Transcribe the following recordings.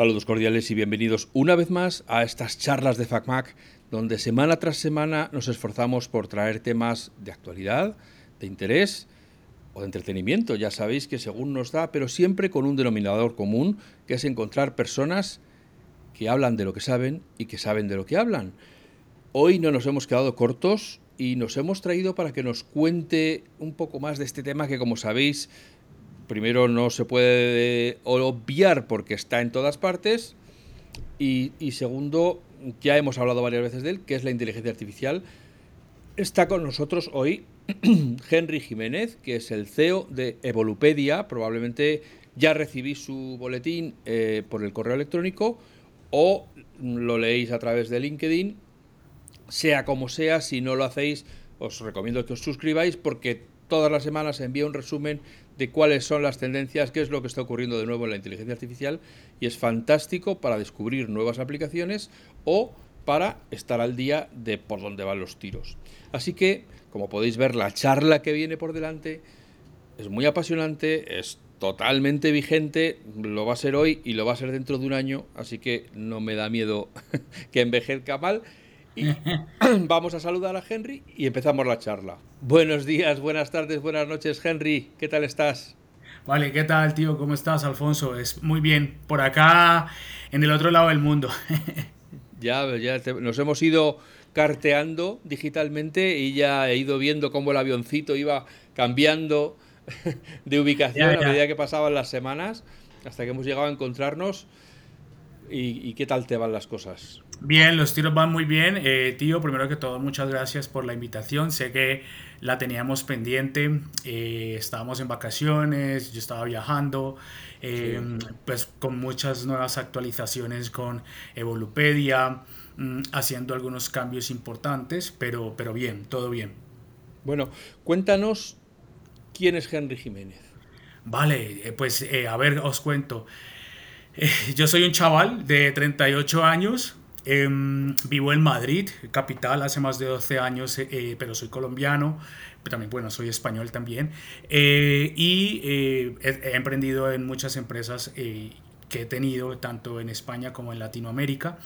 Saludos cordiales y bienvenidos una vez más a estas charlas de FacMac, donde semana tras semana nos esforzamos por traer temas de actualidad, de interés o de entretenimiento, ya sabéis que según nos da, pero siempre con un denominador común, que es encontrar personas que hablan de lo que saben y que saben de lo que hablan. Hoy no nos hemos quedado cortos y nos hemos traído para que nos cuente un poco más de este tema que, como sabéis, primero no se puede obviar porque está en todas partes y, segundo, ya hemos hablado varias veces de él, que es la inteligencia artificial. Está con nosotros hoy Henry Jiménez, que es el CEO de Evolupedia. Probablemente ya recibí su boletín eh, por el correo electrónico o lo leéis a través de LinkedIn. Sea como sea, si no lo hacéis, os recomiendo que os suscribáis porque todas las semanas envía un resumen de cuáles son las tendencias, qué es lo que está ocurriendo de nuevo en la inteligencia artificial y es fantástico para descubrir nuevas aplicaciones o para estar al día de por dónde van los tiros. Así que, como podéis ver, la charla que viene por delante es muy apasionante, es totalmente vigente, lo va a ser hoy y lo va a ser dentro de un año, así que no me da miedo que envejezca mal. Y vamos a saludar a Henry y empezamos la charla. Buenos días, buenas tardes, buenas noches, Henry. ¿Qué tal estás? Vale, ¿qué tal, tío? ¿Cómo estás, Alfonso? Es muy bien. Por acá, en el otro lado del mundo. ya, ya nos hemos ido carteando digitalmente y ya he ido viendo cómo el avioncito iba cambiando de ubicación a medida que pasaban las semanas, hasta que hemos llegado a encontrarnos. y qué tal te van las cosas? Bien, los tiros van muy bien. Eh, tío, primero que todo, muchas gracias por la invitación. Sé que la teníamos pendiente. Eh, estábamos en vacaciones, yo estaba viajando, eh, pues con muchas nuevas actualizaciones con Evolupedia, mm, haciendo algunos cambios importantes, pero, pero bien, todo bien. Bueno, cuéntanos quién es Henry Jiménez. Vale, pues a ver, os cuento. yo soy un chaval de 38 años, Em, vivo en Madrid, capital, hace más de 12 años, eh, eh, pero soy colombiano, pero también, bueno, soy español también. Eh, y he, he, emprendido en muchas empresas que he tenido, tanto en España como en Latinoamérica.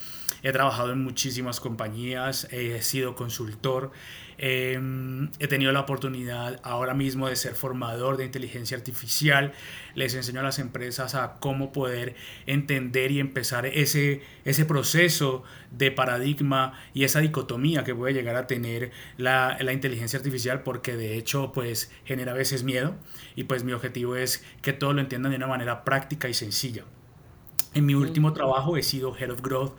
He trabajado en muchísimas compañías, he sido consultor, Em, he tenido la oportunidad ahora mismo de ser formador de inteligencia artificial. Les enseño a las empresas a cómo poder entender y empezar ese, ese proceso de paradigma y esa dicotomía que puede llegar a tener la, la inteligencia artificial porque de hecho pues genera a veces miedo y pues mi objetivo es que todos lo entiendan de una manera práctica y sencilla. En mi último trabajo he sido Head of Growth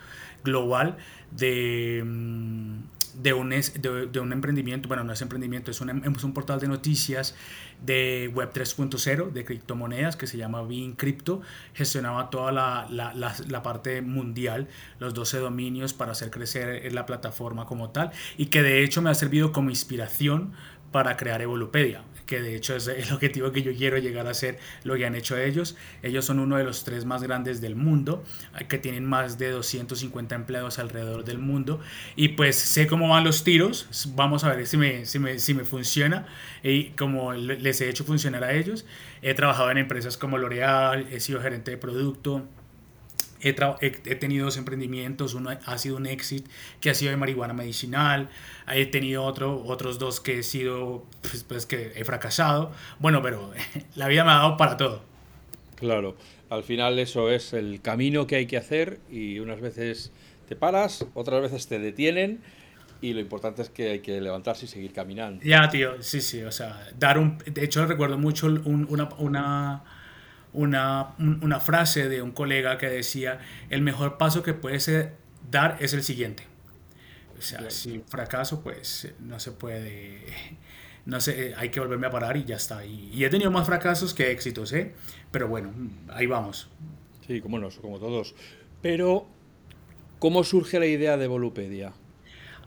Global de, mm, de un, de, un emprendimiento, bueno, no es emprendimiento, es un, es un portal de noticias de Web 3.0, de criptomonedas, que se llama Bean Crypto. Gestionaba toda la, la, la, parte mundial, los 12 dominios para hacer crecer la plataforma como tal, y que de hecho me ha servido como inspiración para crear Evolupedia que de hecho es el objetivo que yo quiero llegar a ser lo que han hecho ellos. Ellos son uno de los tres más grandes del mundo, que tienen más de 250 empleados alrededor del mundo. Y pues sé cómo van los tiros, vamos a ver si me, si me, si me funciona y como les he hecho funcionar a ellos. He trabajado en empresas como L'Oreal, he sido gerente de producto He, tenido dos emprendimientos, uno ha sido un éxito que ha sido de marihuana medicinal, he tenido otro, otros dos que he sido, pues, pues, que he fracasado. Bueno, pero la vida me ha dado para todo. Claro, al final eso es el camino que hay que hacer y unas veces te paras, otras veces te detienen y lo importante es que hay que levantarse y seguir caminando. Ya, tío, sí, sí, o sea, dar un... De hecho, recuerdo mucho una, una una, una frase de un colega que decía, el mejor paso que puedes dar es el siguiente. O sea, si fracaso, pues no se puede, no sé, hay que volverme a parar y ya está. Y, he tenido más fracasos que éxitos, ¿eh? Pero bueno, ahí vamos. Sí, como no, como todos. Pero, ¿cómo surge la idea de Volupedia?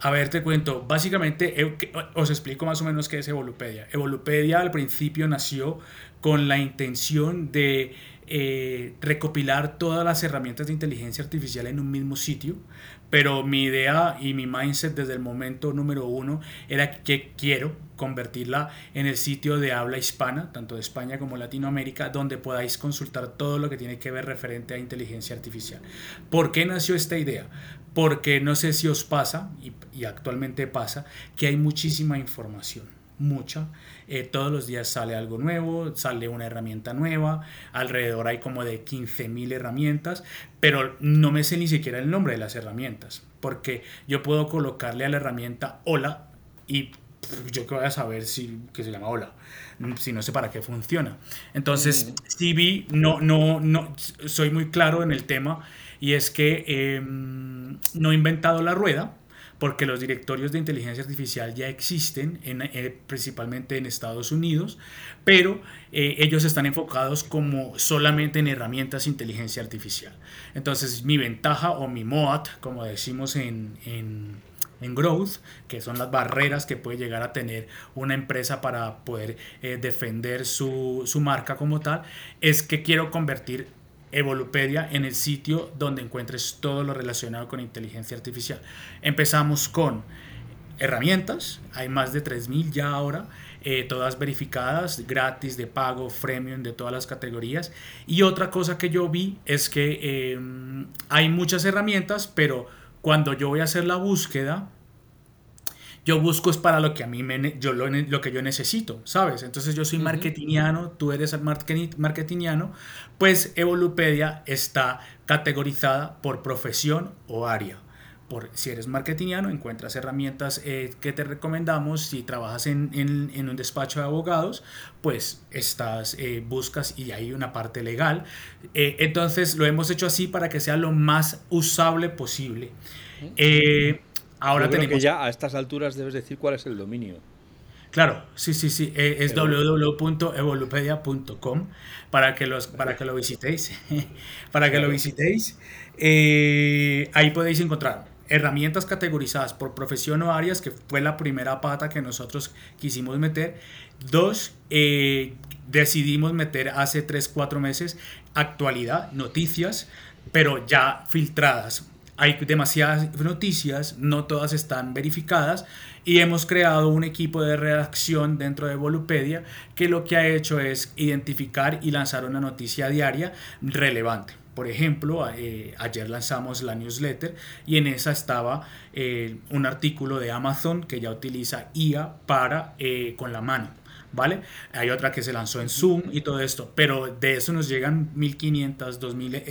A ver, te cuento. Básicamente, os explico más o menos qué es Evolupedia. Evolupedia al principio nació con la intención de eh, recopilar todas las herramientas de inteligencia artificial en un mismo sitio pero mi idea y mi mindset desde el momento número uno era que quiero convertirla en el sitio de habla hispana, tanto de España como Latinoamérica, donde podáis consultar todo lo que tiene que ver referente a inteligencia artificial. ¿Por qué nació esta idea? Porque no sé si os pasa, y, y actualmente pasa, que hay muchísima información, mucha. Eh, todos los días sale algo nuevo, sale una herramienta nueva, alrededor hay como de 15.000 herramientas, pero no me sé ni siquiera el nombre de las herramientas, porque yo puedo colocarle a la herramienta hola y yo que voy a saber si que se llama hola, si no sé para qué funciona. Entonces, CV no, no, no, soy muy claro en el tema y es que em, no he inventado la rueda, porque los directorios de inteligencia artificial ya existen, en, eh, principalmente en Estados Unidos, pero eh, ellos están enfocados como solamente en herramientas de inteligencia artificial. Entonces, mi ventaja o mi MOAT, como decimos en, en en growth, que son las barreras que puede llegar a tener una empresa para poder eh, defender su, su, marca como tal, es que quiero convertir Evolupedia en el sitio donde encuentres todo lo relacionado con inteligencia artificial. Empezamos con herramientas, hay más de 3.000 ya ahora, eh, todas verificadas, gratis, de pago, freemium, de todas las categorías. Y otra cosa que yo vi es que em, hay muchas herramientas, pero cuando yo voy a hacer la búsqueda, yo busco es para lo que a mí me, yo lo, lo, que yo necesito, ¿sabes? Entonces yo soy marketingiano, tú eres marketingiano, pues Evolupedia está categorizada por profesión o área. Por, si eres marketingiano, encuentras herramientas eh, que te recomendamos. Si trabajas en, en, un despacho de abogados, pues estás, eh, buscas y hay una parte legal. Eh, entonces lo hemos hecho así para que sea lo más usable posible. Ahora tenemos. que ya a estas alturas debes decir cuál es el dominio. Claro, sí, sí, sí. es www.evolupedia.com para que los para que lo visitéis. para que lo visitéis. ahí podéis encontrar herramientas categorizadas por profesión o áreas, que fue la primera pata que nosotros quisimos meter. Dos, eh, decidimos meter hace 3, 4 meses actualidad, noticias, pero ya filtradas. Hay demasiadas noticias, no todas están verificadas y hemos creado un equipo de redacción dentro de Volupedia que lo que ha hecho es identificar y lanzar una noticia diaria relevante. Por ejemplo, eh, ayer lanzamos la newsletter y en esa estaba eh, un artículo de Amazon que ya utiliza IA para eh, con la mano. ¿Vale? Hay otra que se lanzó en Zoom y todo esto, pero de eso nos llegan 1500, 2000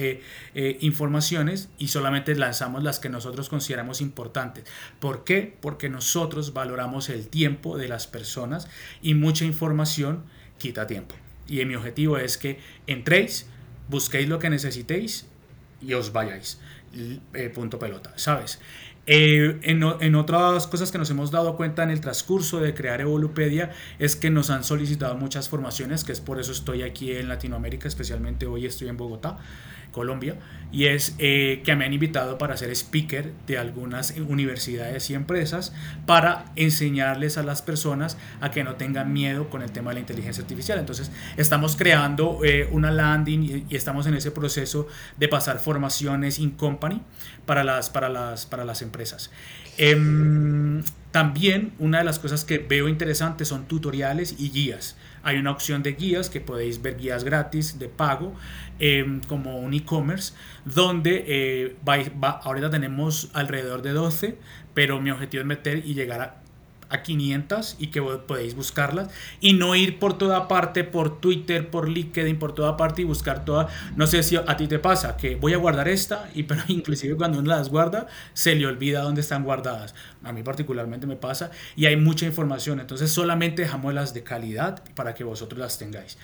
informaciones y solamente lanzamos las que nosotros consideramos importantes. ¿Por qué? Porque nosotros valoramos el tiempo de las personas y mucha información quita tiempo. Y mi objetivo es que entréis, busquéis lo que necesitéis y os vayáis. Eh, punto pelota, ¿sabes? Eh, en, en, otras cosas que nos hemos dado cuenta en el transcurso de crear Evolupedia es que nos han solicitado muchas formaciones, que es por eso estoy aquí en Latinoamérica, especialmente hoy estoy en Bogotá. Colombia, y es eh, que me han invitado para ser speaker de algunas universidades y empresas para enseñarles a las personas a que no tengan miedo con el tema de la inteligencia artificial. Entonces, estamos creando eh, una landing y, estamos en ese proceso de pasar formaciones in company para las, para las, para las empresas. Em, también una de las cosas que veo interesantes son tutoriales y guías. Hay una opción de guías que podéis ver guías gratis de pago em, como un e-commerce donde eh, ahorita tenemos alrededor de 12 pero mi objetivo es meter y llegar a a 500 y que podéis buscarlas y no ir por toda parte, por Twitter, por LinkedIn, por toda parte y buscar todas. No sé si a ti te pasa que voy a guardar esta y pero inclusive cuando uno las guarda se le olvida dónde están guardadas. A mí particularmente me pasa y hay mucha información, entonces solamente dejamos las de calidad para que vosotros las tengáis.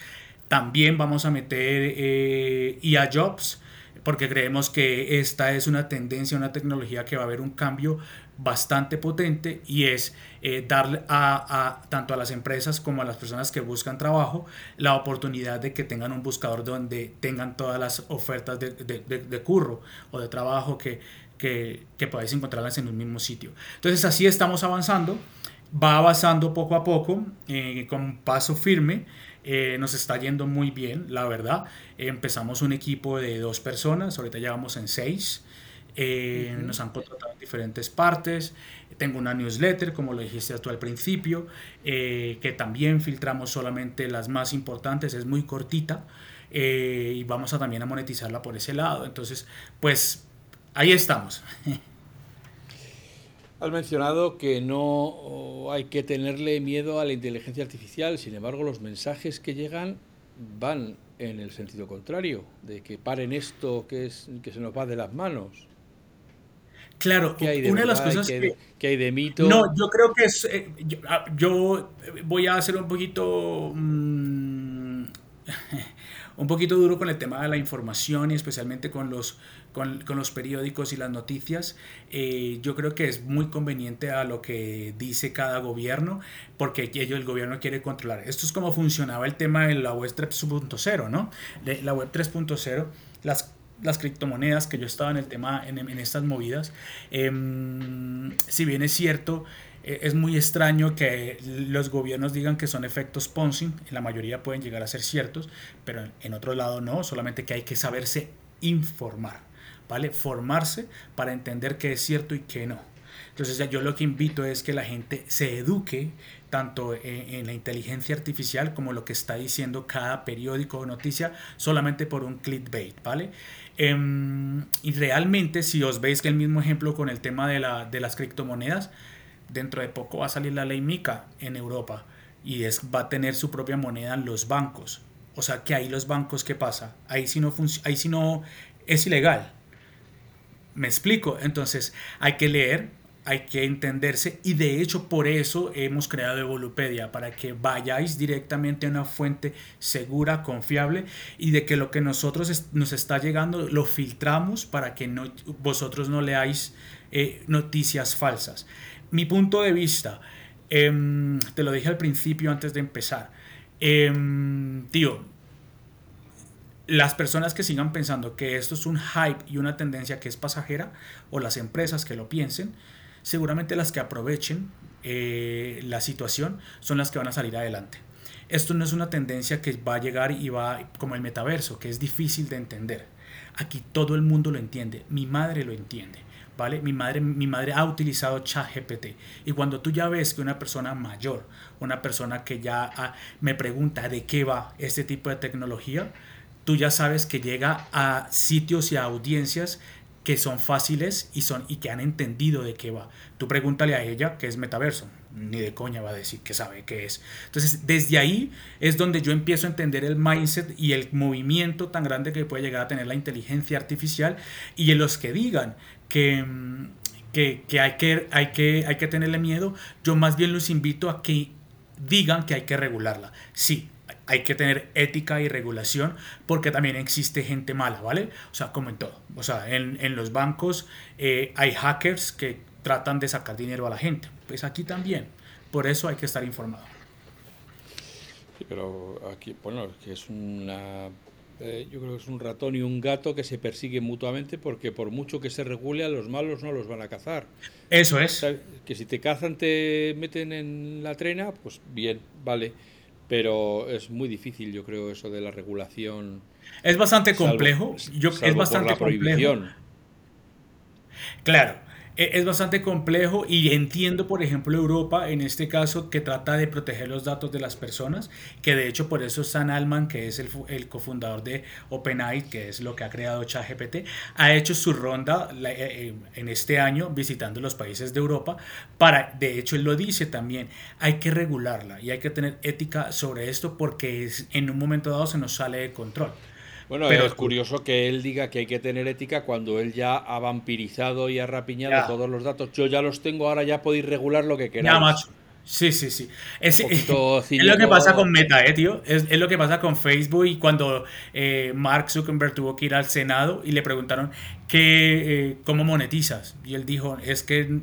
También vamos a meter eh, IA Jobs porque creemos que esta es una tendencia, una tecnología que va a haber un cambio bastante potente y es eh, darle a, tanto a las empresas como a las personas que buscan trabajo la oportunidad de que tengan un buscador donde tengan todas las ofertas de, de, curro o de trabajo que, que, que podáis encontrarlas en un mismo sitio. Entonces así estamos avanzando, va avanzando poco a poco, eh, con paso firme. Eh, nos está yendo muy bien, la verdad. empezamos un equipo de dos personas, ahorita ya vamos en seis. eh, nos han contratado en diferentes partes. Tengo una newsletter, como lo dijiste tú al principio, eh, que también filtramos solamente las más importantes, es muy cortita eh, y vamos a también a monetizarla por ese lado. Entonces, pues ahí estamos. Has mencionado que no hay que tenerle miedo a la inteligencia artificial, sin embargo los mensajes que llegan van en el sentido contrario, de que paren esto que, es, que se nos va de las manos. Claro, una de las cosas que, hay de mito. No, yo creo que es. Eh, ah, yo, voy a hacer un poquito. Mm, un poquito duro con el tema de la información y especialmente con los, con, los periódicos y las noticias. Eh, yo creo que es muy conveniente a lo que dice cada gobierno porque ello el gobierno quiere controlar. Esto es como funcionaba el tema de la web 3.0, ¿no? la web 3.0, las las criptomonedas, que yo estaba en el tema, en, estas movidas. Em, si bien es cierto, e, es muy extraño que los gobiernos digan que son efectos Ponzi, en la mayoría pueden llegar a ser ciertos, pero en otro lado no, solamente que hay que saberse informar, ¿vale? Formarse para entender qué es cierto y qué no. Entonces yo lo que invito es que la gente se eduque tanto en, la inteligencia artificial como lo que está diciendo cada periódico o noticia solamente por un clickbait, ¿vale? Em, y realmente si os veis que el mismo ejemplo con el tema de, la, de las criptomonedas, dentro de poco va a salir la ley MICA en Europa y es, va a tener su propia moneda en los bancos. O sea que ahí los bancos, ¿qué pasa? Ahí si no, ahí si no es ilegal. Me explico. Entonces hay que leer, hay que entenderse y de hecho por eso hemos creado Evolupedia, para que vayáis directamente a una fuente segura, confiable y de que lo que nosotros nos está llegando lo filtramos para que no, vosotros no leáis eh, noticias falsas. Mi punto de vista, em, te lo dije al principio antes de empezar, em, tío, las personas que sigan pensando que esto es un hype y una tendencia que es pasajera, o las empresas que lo piensen, seguramente las que aprovechen eh, la situación son las que van a salir adelante. Esto no es una tendencia que va a llegar y va como el metaverso, que es difícil de entender. Aquí todo el mundo lo entiende, mi madre lo entiende. ¿Vale? Mi madre, mi madre ha utilizado ChatGPT y cuando tú ya ves que una persona mayor, una persona que ya ah, me pregunta de qué va este tipo de tecnología, tú ya sabes que llega a sitios y a audiencias que son fáciles y, son, y que han entendido de qué va. Tú pregúntale a ella qué es metaverso. Ni de coña va a decir que sabe qué es. Entonces, desde ahí es donde yo empiezo a entender el mindset y el movimiento tan grande que puede llegar a tener la inteligencia artificial. Y en los que digan que, que, que, hay, que, hay, que hay que tenerle miedo, yo más bien los invito a que digan que hay que regularla. Sí, hay que tener ética y regulación porque también existe gente mala, ¿vale? O sea, como en todo. O sea, en, los bancos eh, hay hackers que tratan de sacar dinero a la gente. Pues aquí también. Por eso hay que estar informado. Sí, pero aquí, bueno, que es una... Eh, yo creo que es un ratón y un gato que se persiguen mutuamente porque por mucho que se regule a los malos no los van a cazar. Eso es. Que si te cazan te meten en la trena, pues bien, vale pero es muy difícil, yo creo, eso de la regulación. Es bastante complejo. yo, es bastante complejo. Claro, e-, es bastante complejo y entiendo, por ejemplo, Europa en este caso que trata de proteger los datos de las personas, que de hecho por eso San Alman, que es el, cofundador de OpenAI, que es lo que ha creado ChatGPT, ha hecho su ronda eh, eh, en este año visitando los países de Europa para, de hecho él lo dice también, hay que regularla y hay que tener ética sobre esto porque en un momento dado se nos sale de control. Bueno, Pero, es curioso que él diga que hay que tener ética cuando él ya ha vampirizado y ha rapiñado todos los datos. Yo ya los tengo, ahora ya podéis regular lo que queráis. Ya, macho. Sí, sí, sí. Es, lo que pasa con Meta, eh, tío. Es, lo que pasa con Facebook y cuando eh, Mark Zuckerberg tuvo que ir al Senado y le preguntaron que, eh, cómo monetizas. Y él dijo, es que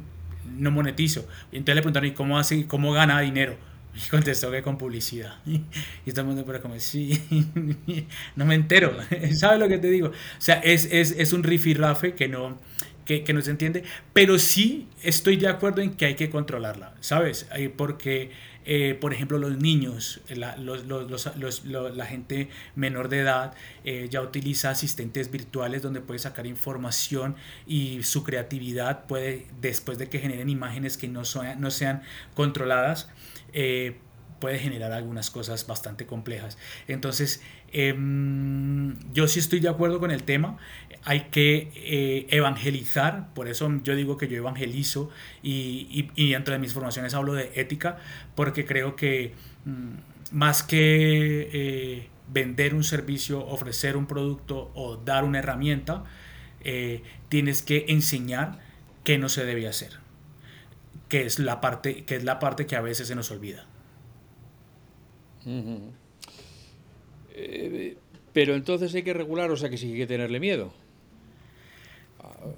no monetizo. Y entonces le preguntaron, ¿y cómo, hace, cómo gana dinero? Y contestó que con publicidad. Y todo el mundo como, sí, no me entero. ¿Sabes lo que te digo? O sea, es, es, es un rifirrafe que no, que, que, no se entiende, pero sí estoy de acuerdo en que hay que controlarla, ¿sabes? Porque eh, por ejemplo, los niños, la, la gente menor de edad eh, ya utiliza asistentes virtuales donde puede sacar información y su creatividad puede, después de que generen imágenes que no, son, no sean controladas, eh, puede generar algunas cosas bastante complejas. Entonces, em, yo sí estoy de acuerdo con el tema. Hay que eh, evangelizar, por eso yo digo que yo evangelizo y, y, dentro de mis formaciones hablo de ética, porque creo que mm, más que eh, vender un servicio, ofrecer un producto o dar una herramienta, tienes que enseñar qué no se debe hacer, que es la parte que, es la parte que a veces se nos olvida. Eh, pero entonces hay que regular, o sea que sí hay que tenerle miedo.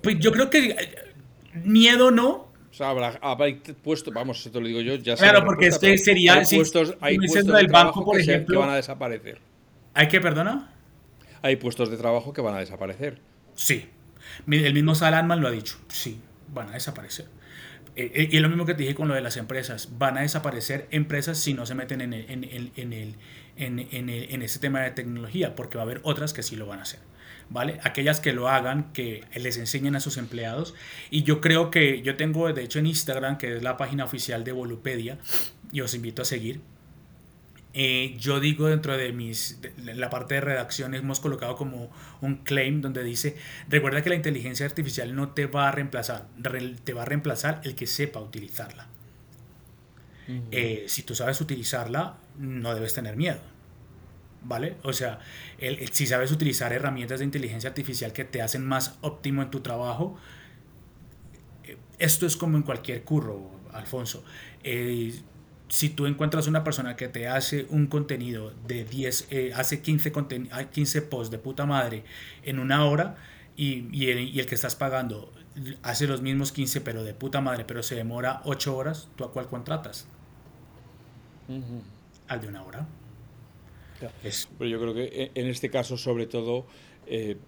Pues yo creo que miedo no. O sea, habrá, puestos, vamos, esto lo digo yo, ya Claro, porque este sería. Hay puestos, hay puestos de banco, por ejemplo, que van a desaparecer. ¿Hay que, perdona? Hay puestos de trabajo que van a desaparecer. Sí. El mismo Salanman lo ha dicho. Sí, van a desaparecer. Eh, eh, y es lo mismo que te dije con lo de las empresas. Van a desaparecer empresas si no se meten en, el, en, el, en, el, en, en ese tema de tecnología, porque va a haber otras que sí lo van a hacer. ¿Vale? Aquellas que lo hagan, que les enseñen a sus empleados. Y yo creo que yo tengo, de hecho, en Instagram, que es la página oficial de Volupedia, y os invito a seguir. Eh, yo digo dentro de mis la parte de redacción hemos colocado como un claim donde dice recuerda que la inteligencia artificial no te va a reemplazar te va a reemplazar el que sepa utilizarla. Eh, si tú sabes utilizarla no debes tener miedo vale o sea si sabes utilizar herramientas de inteligencia artificial que te hacen más óptimo en tu trabajo eh, esto es como en cualquier curro Alfonso si tú encuentras una persona que te hace un contenido de 10, eh, hace 15, 15 posts de puta madre en una hora y, y, el, que estás pagando hace los mismos 15 pero de puta madre, pero se demora 8 horas, ¿tú a cuál contratas? Al de una hora. Pero yo creo que en este caso sobre todo eh,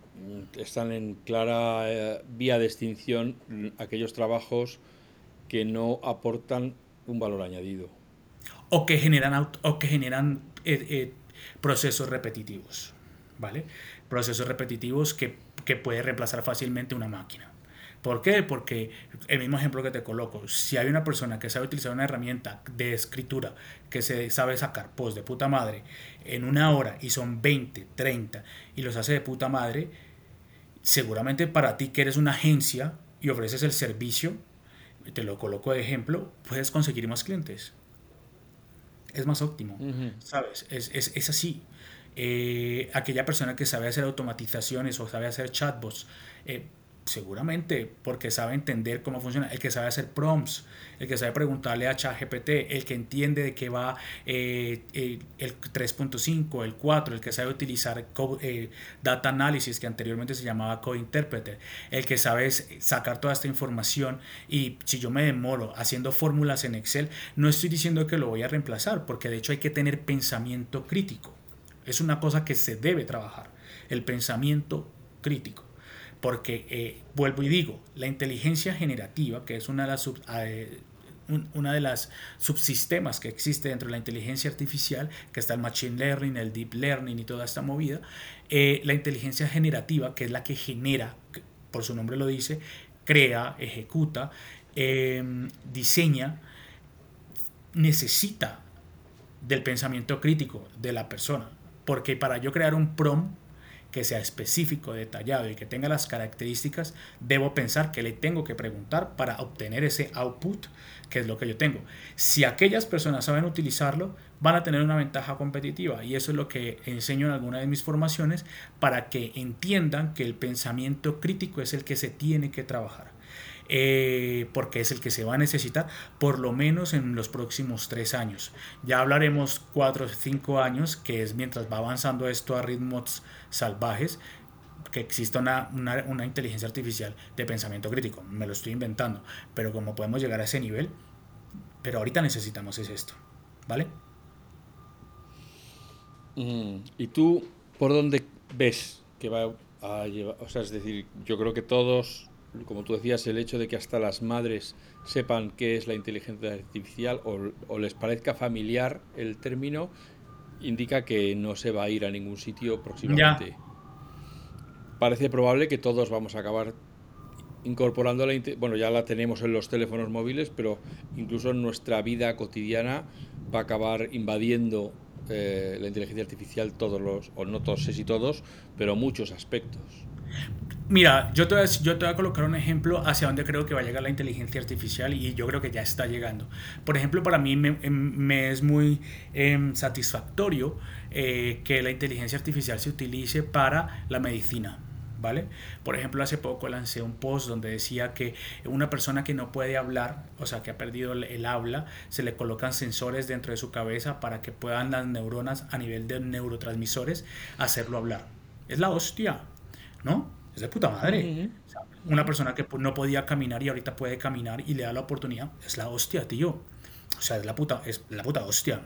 están en clara eh, vía de extinción aquellos trabajos que no aportan un valor añadido o que generan, o que generan eh, eh, procesos repetitivos, ¿vale? Procesos repetitivos que, que puede reemplazar fácilmente una máquina. ¿Por qué? Porque el mismo ejemplo que te coloco, si hay una persona que sabe utilizar una herramienta de escritura que se sabe sacar post de puta madre en una hora y son 20, 30 y los hace de puta madre, seguramente para ti que eres una agencia y ofreces el servicio, te lo coloco de ejemplo, puedes conseguir más clientes es más óptimo, ¿sabes? Es, es, es así. Eh, aquella persona que sabe hacer automatizaciones o sabe hacer chatbots, eh, seguramente porque sabe entender cómo funciona, el que sabe hacer prompts, el que sabe preguntarle a ChatGPT, el que entiende de qué va eh, el 3.5, el 4, el que sabe utilizar eh, data analysis que anteriormente se llamaba code interpreter, el que sabe sacar toda esta información y si yo me demoro haciendo fórmulas en Excel, no estoy diciendo que lo voy a reemplazar, porque de hecho hay que tener pensamiento crítico. Es una cosa que se debe trabajar, el pensamiento crítico porque eh, vuelvo y digo, la inteligencia generativa, que es una de las, eh, una de las subsistemas que existe dentro de la inteligencia artificial, que está el machine learning, el deep learning y toda esta movida, eh, la inteligencia generativa, que es la que genera, por su nombre lo dice, crea, ejecuta, em, diseña, necesita del pensamiento crítico de la persona. Porque para yo crear un prompt que sea específico, detallado y que tenga las características, debo pensar que le tengo que preguntar para obtener ese output, que es lo que yo tengo. Si aquellas personas saben utilizarlo, van a tener una ventaja competitiva y eso es lo que enseño en alguna de mis formaciones para que entiendan que el pensamiento crítico es el que se tiene que trabajar. Eh, porque es el que se va a necesitar por lo menos en los próximos tres años. Ya hablaremos cuatro o cinco años, que es mientras va avanzando esto a ritmos salvajes, que exista una, una, inteligencia artificial de pensamiento crítico. Me lo estoy inventando, pero como podemos llegar a ese nivel, pero ahorita necesitamos es esto, ¿vale? Mm, ¿Y tú por dónde ves que va a llevar? O sea, es decir, yo creo que todos como tú decías, el hecho de que hasta las madres sepan qué es la inteligencia artificial o, les parezca familiar el término, indica que no se va a ir a ningún sitio próximamente. Parece probable que todos vamos a acabar incorporando la bueno ya la tenemos en los teléfonos móviles pero incluso en nuestra vida cotidiana va a acabar invadiendo eh, la inteligencia artificial todos los o no todos sé si todos pero muchos aspectos Mira, yo te, voy a, colocar un ejemplo hacia donde creo que va a llegar la inteligencia artificial y yo creo que ya está llegando. Por ejemplo, para mí me, em, es muy em, satisfactorio eh, que la inteligencia artificial se utilice para la medicina. ¿Vale? Por ejemplo, hace poco lancé un post donde decía que una persona que no puede hablar, o sea, que ha perdido el, habla, se le colocan sensores dentro de su cabeza para que puedan las neuronas a nivel de neurotransmisores hacerlo hablar. Es la hostia, ¿no? Es de puta madre. una persona que no podía caminar y ahorita puede caminar y le da la oportunidad, es la hostia, tío. O sea, es la puta, es la puta hostia.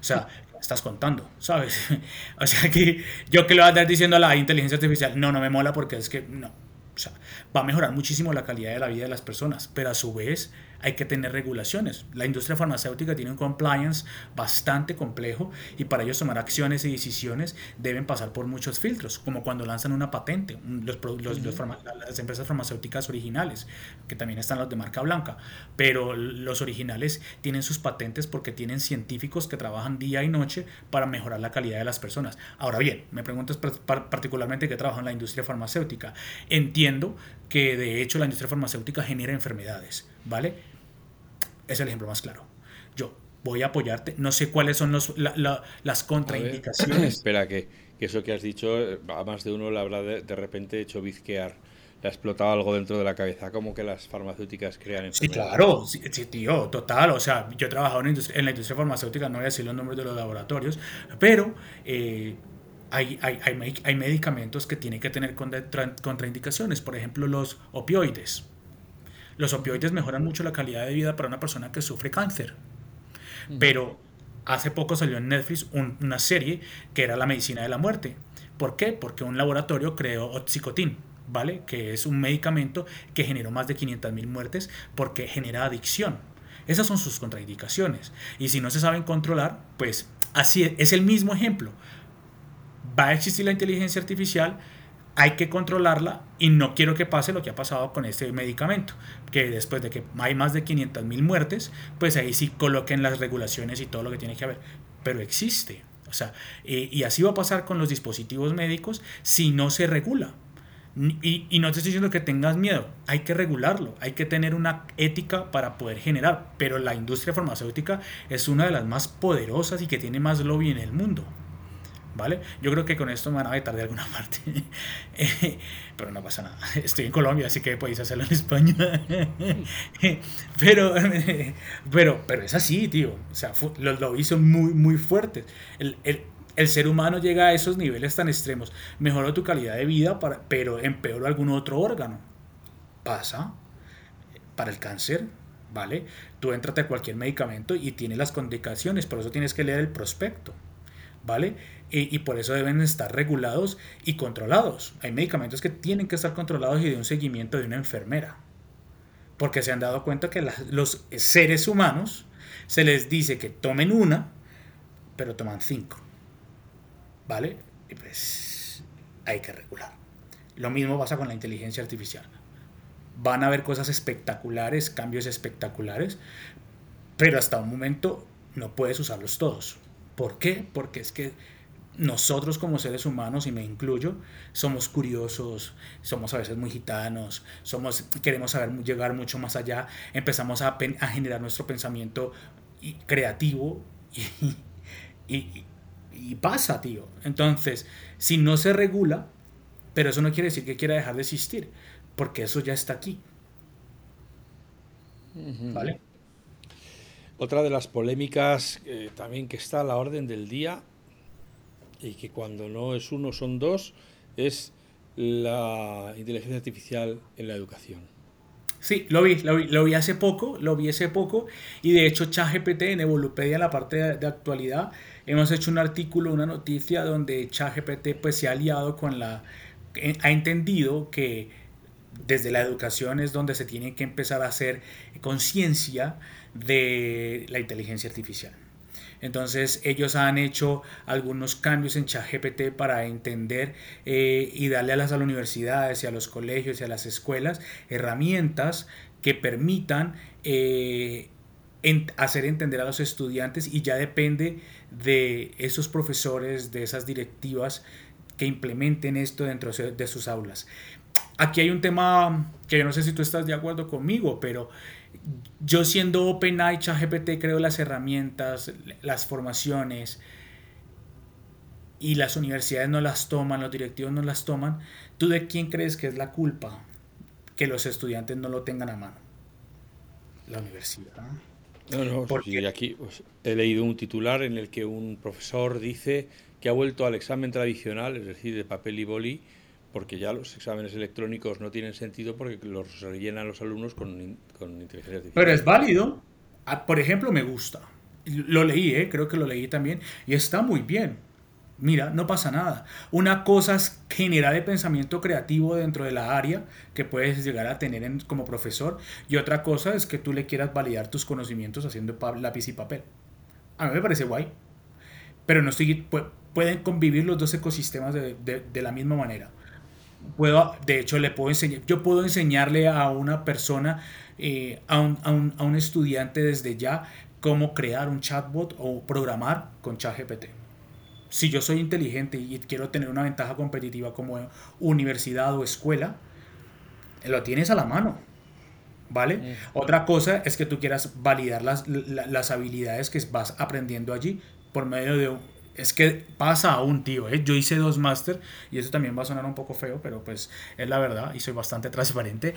O sea, estás contando, ¿sabes? O sea, que yo que le voy a estar diciendo a la inteligencia artificial, no, no me mola porque es que no. O sea, va a mejorar muchísimo la calidad de la vida de las personas, pero a su vez hay que tener regulaciones. La industria farmacéutica tiene un compliance bastante complejo y para ellos tomar acciones y decisiones deben pasar por muchos filtros, como cuando lanzan una patente, los, las empresas farmacéuticas originales, que también están los de marca blanca, pero los originales tienen sus patentes porque tienen científicos que trabajan día y noche para mejorar la calidad de las personas. Ahora bien, me preguntas particularmente qué trabaja en la industria farmacéutica. Entiendo que de hecho la industria farmacéutica genera enfermedades, ¿vale? Es el ejemplo más claro. Yo voy a apoyarte. No sé cuáles son los, las contraindicaciones. espera, que, eso que has dicho, eh, a más de uno le habrá de, de repente hecho bizquear le ha explotado algo dentro de la cabeza, como que las farmacéuticas crean enfermedades. Sí, claro, sí, tío, total. O sea, yo he trabajado en, la industria farmacéutica, no voy a decir los nombres de los laboratorios, pero eh, hay, hay, hay, hay, medicamentos que tienen que tener contraindicaciones, por ejemplo, los opioides. Los opioides mejoran mucho la calidad de vida para una persona que sufre cáncer. Pero hace poco salió en Netflix una serie que era La medicina de la muerte. ¿Por qué? Porque un laboratorio creó Oxycontin, ¿vale? Que es un medicamento que generó más de 500.000 muertes porque genera adicción. Esas son sus contraindicaciones. Y si no se saben controlar, pues así es, es el mismo ejemplo. Va a existir la inteligencia artificial, hay que controlarla y no quiero que pase lo que ha pasado con este medicamento, que después de que hay más de 500 mil muertes, pues ahí sí coloquen las regulaciones y todo lo que tiene que haber. Pero existe. O sea, eh, y así va a pasar con los dispositivos médicos si no se regula. Y, y, no te estoy diciendo que tengas miedo, hay que regularlo, hay que tener una ética para poder generar, pero la industria farmacéutica es una de las más poderosas y que tiene más lobby en el mundo. ¿Vale? Yo creo que con esto me van a vetar de alguna parte, pero no pasa nada. Estoy en Colombia, así que podéis hacerlo en España. pero, pero, pero es así, tío. O sea, lobbies son muy, muy fuertes. El, el, el, ser humano llega a esos niveles tan extremos. Mejoró tu calidad de vida, para, pero empeoró algún otro órgano. Pasa. Para el cáncer, ¿vale? Tú entrate a cualquier medicamento y tiene las condicaciones, por eso tienes que leer el prospecto. ¿Vale? Y, por eso deben estar regulados y controlados. Hay medicamentos que tienen que estar controlados y de un seguimiento de una enfermera. Porque se han dado cuenta que los seres humanos se les dice que tomen una, pero toman cinco. ¿Vale? Y pues hay que regular. Lo mismo pasa con la inteligencia artificial. Van a haber cosas espectaculares, cambios espectaculares, pero hasta un momento no puedes usarlos todos. ¿Por qué? Porque es que nosotros como seres humanos, y me incluyo, somos curiosos, somos a veces muy gitanos, somos, queremos saber llegar mucho más allá, empezamos a, a generar nuestro pensamiento creativo y, y, pasa, tío. Entonces, si no se regula, pero eso no quiere decir que quiera dejar de existir, porque eso ya está aquí. ¿Vale? Otra de las polémicas eh, también que está a la orden del día y que cuando no es uno son dos es la inteligencia artificial en la educación. Sí, lo vi, lo vi, hace poco, lo vi hace poco y de hecho ChatGPT en Evolupedia, en la parte de, actualidad, hemos hecho un artículo, una noticia donde ChatGPT pues se ha aliado con la, ha entendido que desde la educación es donde se tiene que empezar a hacer conciencia de la inteligencia artificial. Entonces ellos han hecho algunos cambios en ChatGPT para entender eh, y darle a las, universidades y a los colegios y a las escuelas herramientas que permitan eh, hacer entender a los estudiantes y ya depende de esos profesores, de esas directivas que implementen esto dentro de sus aulas. Aquí hay un tema que yo no sé si tú estás de acuerdo conmigo, pero yo siendo OpenAI, ChatGPT, creo las herramientas, las formaciones y las universidades no las toman, los directivos no las toman, ¿tú de quién crees que es la culpa que los estudiantes no lo tengan a mano? La universidad. No, no, Porque... aquí pues, he leído un titular en el que un profesor dice que ha vuelto al examen tradicional, es decir, de papel y boli, porque ya los exámenes electrónicos no tienen sentido porque los rellenan los alumnos con, con inteligencia artificial. Pero es válido. Ah, por ejemplo, me gusta. Lo leí, ¿eh? creo que lo leí también, y está muy bien. Mira, no pasa nada. Una cosa es generar el pensamiento creativo dentro de la área que puedes llegar a tener como profesor, y otra cosa es que tú le quieras validar tus conocimientos haciendo lápiz y papel. A mí me parece guay, pero no estoy, pueden convivir los dos ecosistemas de, de la misma manera puedo, de hecho, le puedo enseñar, yo puedo enseñarle a una persona, eh, a, un, a, un, a, un, estudiante desde ya, cómo crear un chatbot o programar con ChatGPT. Si yo soy inteligente y quiero tener una ventaja competitiva como universidad o escuela, lo tienes a la mano. ¿Vale? Otra cosa es que tú quieras validar las, las habilidades que vas aprendiendo allí por medio de es que pasa a un tío, ¿eh? Yo hice dos máster y eso también va a sonar un poco feo, pero pues es la verdad y soy bastante transparente.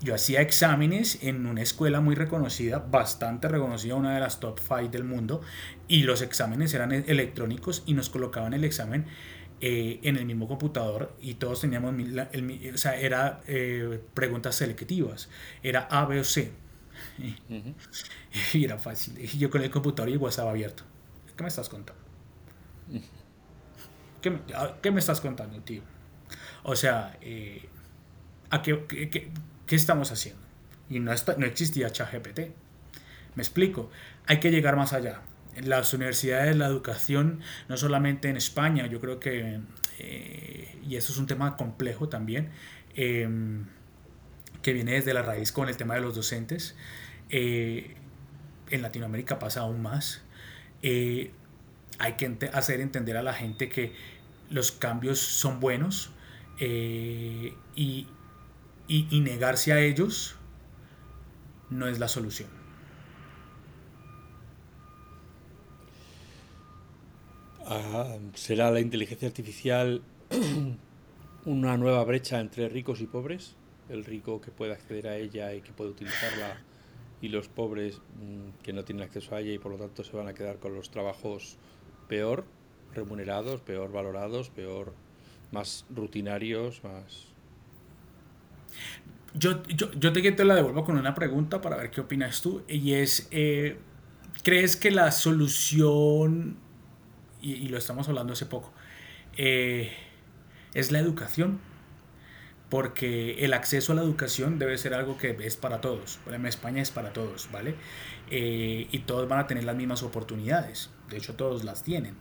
Yo hacía exámenes en una escuela muy reconocida, bastante reconocida, una de las top 5 del mundo, y los exámenes eran e-, electrónicos y nos colocaban el examen eh, en el mismo computador y todos teníamos, el, o sea, era eh, preguntas selectivas, era A, B o C. Y era fácil. Y yo con el computador y el WhatsApp abierto. ¿Qué me estás contando? ¿Qué, me estás contando, tío? O sea, eh, ¿a qué, estamos haciendo? Y no, existía ChatGPT. Me explico. Hay que llegar más allá. Las universidades, la educación, no solamente en España, yo creo que, eh, y eso es un tema complejo también, em, que viene desde la raíz con el tema de los docentes. Eh, en Latinoamérica pasa aún más. Hay que hacer entender a la gente que los cambios son buenos eh, y, negarse a ellos no es la solución. Ah, ¿Será la inteligencia artificial una nueva brecha entre ricos y pobres? El rico que puede acceder a ella y que puede utilizarla y los pobres mm, que no tienen acceso a ella y por lo tanto se van a quedar con los trabajos peor remunerados, peor valorados, peor más rutinarios, más... Yo, yo, yo te, te la devuelvo con una pregunta para ver qué opinas tú y es, eh, ¿crees que la solución, y, lo estamos hablando hace poco, eh, es la educación? Porque el acceso a la educación debe ser algo que es para todos. En España es para todos, ¿vale? Eh, y todos van a tener las mismas oportunidades. De hecho, todos las tienen.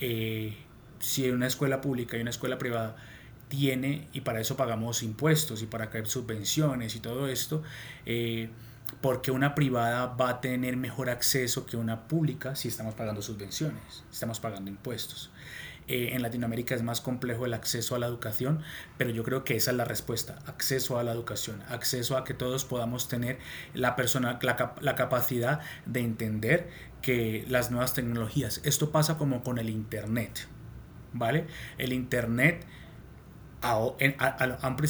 Eh, si una escuela pública y una escuela privada tiene, y para eso pagamos impuestos y para caer subvenciones y todo esto, eh, porque una privada va a tener mejor acceso que una pública si estamos pagando subvenciones, estamos pagando impuestos. Eh, en Latinoamérica es más complejo el acceso a la educación, pero yo creo que esa es la respuesta, acceso a la educación, acceso a que todos podamos tener la, persona, la, la capacidad de entender que las nuevas tecnologías, esto pasa como con el Internet, ¿vale? El Internet...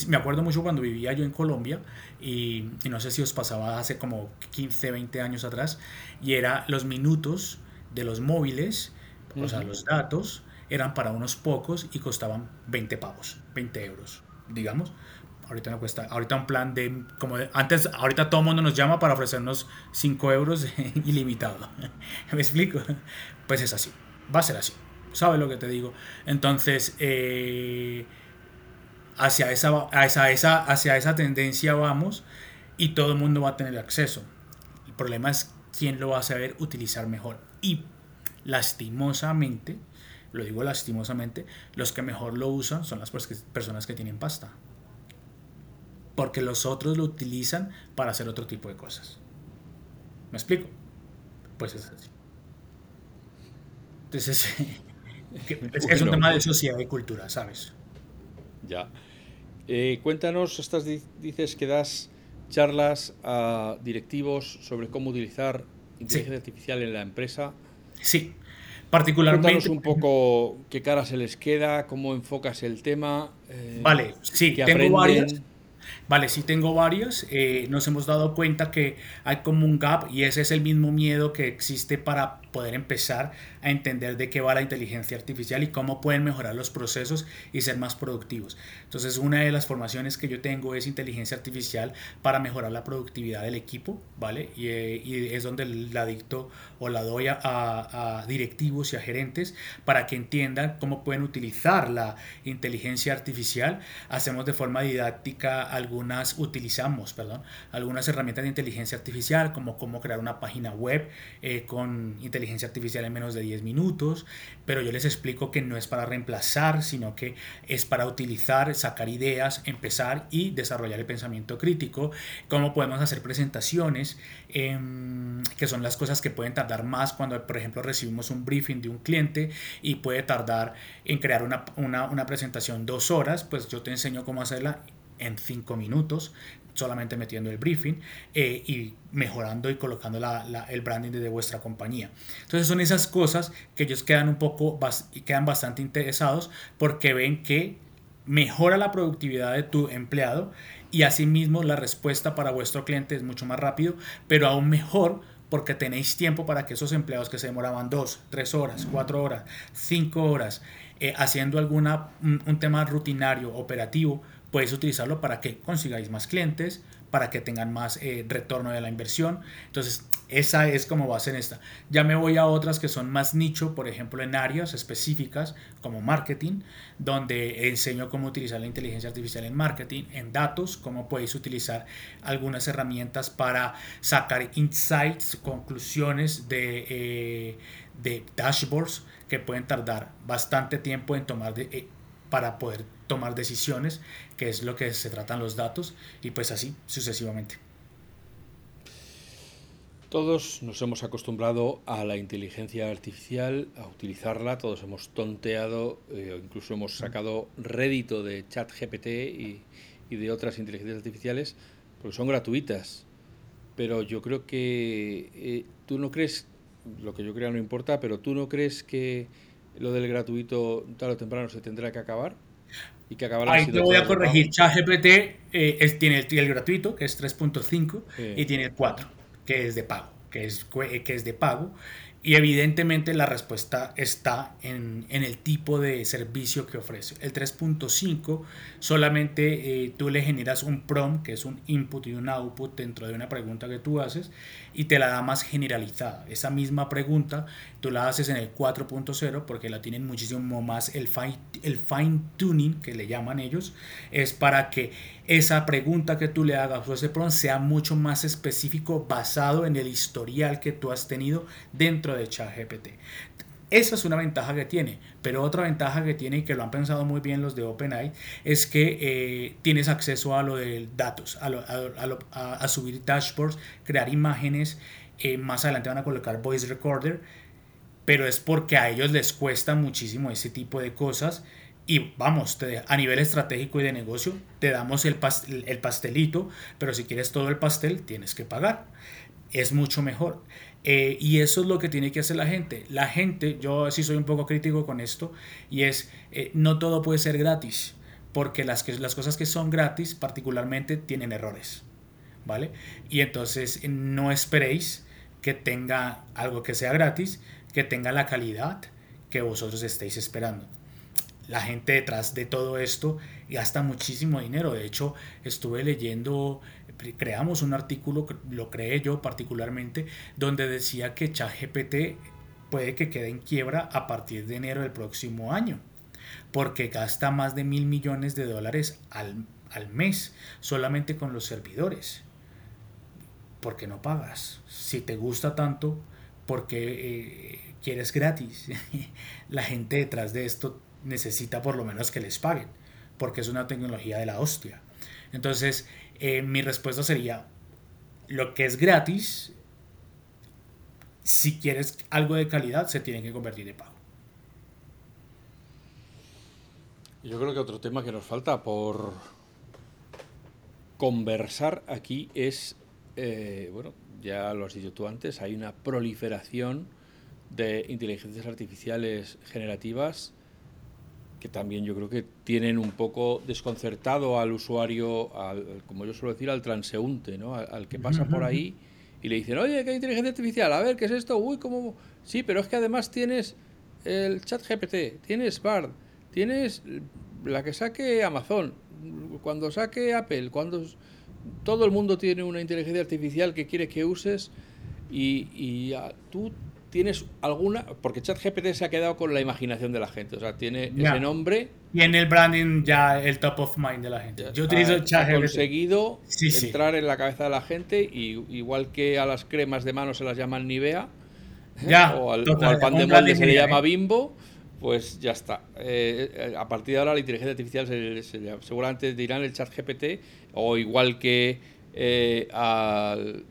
me acuerdo mucho cuando vivía yo en Colombia y, y, no sé si os pasaba hace como 15, 20 años atrás y era los minutos de los móviles, o sea, los datos eran para unos pocos y costaban 20 pavos, 20 euros, digamos. Ahorita no cuesta, ahorita un plan de, como antes, ahorita todo el mundo nos llama para ofrecernos 5 euros ilimitado. ¿Me explico? Pues es así, va a ser así. ¿Sabes lo que te digo? Entonces, eh, hacia esa, hacia esa, hacia esa tendencia vamos y todo el mundo va a tener acceso. El problema es quién lo va a saber utilizar mejor. Y lastimosamente, lo digo lastimosamente, los que mejor lo usan son las personas que tienen pasta. Porque los otros lo utilizan para hacer otro tipo de cosas. ¿Me explico? Pues es así. Entonces, es, un tema de sociedad y cultura, ¿sabes? Ya. Eh, cuéntanos, estas dices que das charlas a directivos sobre cómo utilizar inteligencia artificial en la empresa. Sí, particularmente. Cuéntanos un poco qué cara se les queda, cómo enfocas el tema. Eh, vale, sí, tengo varias. Vale, sí tengo varios. Eh, nos hemos dado cuenta que hay como un gap y ese es el mismo miedo que existe para poder empezar a entender de qué va la inteligencia artificial y cómo pueden mejorar los procesos y ser más productivos. Entonces, una de las formaciones que yo tengo es inteligencia artificial para mejorar la productividad del equipo, ¿vale? Y, eh, es donde la dicto o la doy a, a, directivos y a gerentes para que entiendan cómo pueden utilizar la inteligencia artificial. Hacemos de forma didáctica algunas, utilizamos, perdón, algunas herramientas de inteligencia artificial como cómo crear una página web eh, con inteligencia artificial en menos de 10 minutos, pero yo les explico que no es para reemplazar, sino que es para utilizar, sacar ideas, empezar y desarrollar el pensamiento crítico, cómo podemos hacer presentaciones, em, que son las cosas que pueden tardar más cuando, por ejemplo, recibimos un briefing de un cliente y puede tardar en crear una, una, una presentación dos horas, pues yo te enseño cómo hacerla en cinco minutos, solamente metiendo el briefing eh, y mejorando y colocando el branding de vuestra compañía. Entonces son esas cosas que ellos quedan un poco y quedan bastante interesados porque ven que mejora la productividad de tu empleado y asimismo la respuesta para vuestro cliente es mucho más rápido, pero aún mejor porque tenéis tiempo para que esos empleados que se demoraban dos, tres horas, cuatro horas, cinco horas eh, haciendo alguna, un tema rutinario, operativo, puedes utilizarlo para que consigáis más clientes, para que tengan más eh, retorno de la inversión. Entonces, esa es como base en esta. Ya me voy a otras que son más nicho, por ejemplo, en áreas específicas como marketing, donde enseño cómo utilizar la inteligencia artificial en marketing, en datos, cómo podéis utilizar algunas herramientas para sacar insights, conclusiones de, eh, de dashboards que pueden tardar bastante tiempo en tomar eh, para poder tomar decisiones, que es lo que se tratan los datos, y pues así sucesivamente. Todos nos hemos acostumbrado a la inteligencia artificial, a utilizarla, todos hemos tonteado, eh, incluso hemos sacado rédito de ChatGPT y, y de otras inteligencias artificiales, porque son gratuitas. Pero yo creo que eh, tú no crees, lo que yo crea no importa, pero tú no crees que lo del gratuito tarde o temprano se tendrá que acabar y que Ahí te voy a corregir, ChatGPT eh, tiene el, gratuito, que es 3.5, y tiene el 4, que es de pago, que es, que es de pago. Y evidentemente la respuesta está en, el tipo de servicio que ofrece. El 3.5 solamente eh, tú le generas un prompt, que es un input y un output dentro de una pregunta que tú haces, y te la da más generalizada. Esa misma pregunta tú la haces en el 4.0 porque la tienen muchísimo más el fine, el fine tuning que le llaman ellos, es para que esa pregunta que tú le hagas o ese prompt sea mucho más específico basado en el historial que tú has tenido dentro de ChatGPT. Esa es una ventaja que tiene, pero otra ventaja que tiene y que lo han pensado muy bien los de OpenAI es que eh, tienes acceso a lo de datos, a, subir dashboards, crear imágenes, eh, más adelante van a colocar voice recorder, pero es porque a ellos les cuesta muchísimo ese tipo de cosas y vamos, a nivel estratégico y de negocio, te damos el, el pastelito, pero si quieres todo el pastel, tienes que pagar. Es mucho mejor. Eh, y eso es lo que tiene que hacer la gente. La gente, yo sí soy un poco crítico con esto, y es, eh, no todo puede ser gratis, porque las, que, las cosas que son gratis particularmente tienen errores, ¿vale? Y entonces no esperéis que tenga algo que sea gratis, que tenga la calidad que vosotros estéis esperando la gente detrás de todo esto gasta muchísimo dinero. De hecho, estuve leyendo, creamos un artículo, lo creé yo particularmente, donde decía que ChatGPT puede que quede en quiebra a partir de enero del próximo año. porque gasta más de mil millones de dólares al, al mes solamente con los servidores. ¿Por qué no pagas? Si te gusta tanto, porque eh, quieres gratis. la gente detrás de esto necesita por lo menos que les paguen, porque es una tecnología de la hostia. Entonces, eh, mi respuesta sería, lo que es gratis, si quieres algo de calidad, se tiene que convertir en pago. Yo creo que otro tema que nos falta por conversar aquí es, eh, bueno, ya lo has dicho tú antes, hay una proliferación de inteligencias artificiales generativas que también yo creo que tienen un poco desconcertado al usuario, al, como yo suelo decir, al transeúnte, ¿no? al, que pasa por ahí y le dicen, oye, ¿qué inteligencia artificial? A ver, ¿qué es esto? Uy, ¿cómo? Sí, pero es que además tienes el chat GPT, tienes Bard, tienes la que saque Amazon, cuando saque Apple, cuando todo el mundo tiene una inteligencia artificial que quiere que uses y, y tú tienes alguna, porque ChatGPT se ha quedado con la imaginación de la gente, o sea, tiene ese nombre. Y en el branding ya el top of mind de la gente. Yo utilizo ChatGPT. Ha conseguido entrar en la cabeza de la gente y igual que a las cremas de mano se las llaman Nivea, ya, o, al, pan de molde se le llama Bimbo, pues ya está. Eh, eh, a partir de ahora la inteligencia artificial seguramente dirán el chat GPT o igual que eh, al,